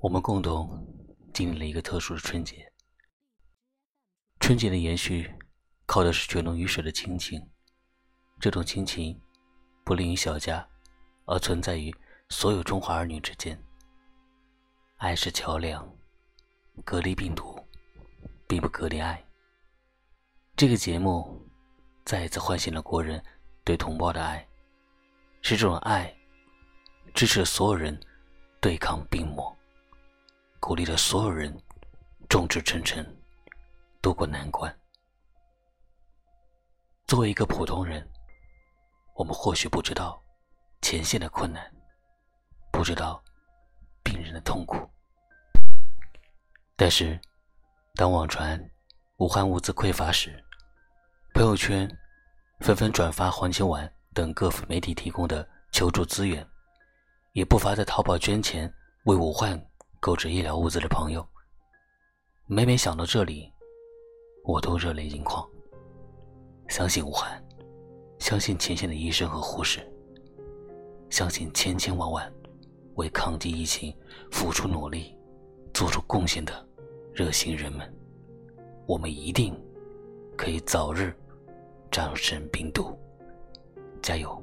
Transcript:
我们共同经历了一个特殊的春节。春节的延续，靠的是血浓于水的亲情。这种亲情，不吝于小家，而存在于所有中华儿女之间。爱是桥梁，隔离病毒，并不隔离爱。这个节目，再一次唤醒了国人对同胞的爱，是这种爱，支持所有人对抗病魔。鼓励了所有人众志成城，渡过难关。作为一个普通人，我们或许不知道前线的困难，不知道病人的痛苦，但是当网传武汉物资匮乏时，朋友圈纷纷转发黄金丸等各媒体提供的求助资源，也不乏在淘宝捐钱为武汉。购置医疗物资的朋友，每每想到这里，我都热泪盈眶。相信武汉，相信前线的医生和护士，相信千千万万为抗击疫情付出努力、做出贡献的热心人们，我们一定可以早日战胜病毒，加油！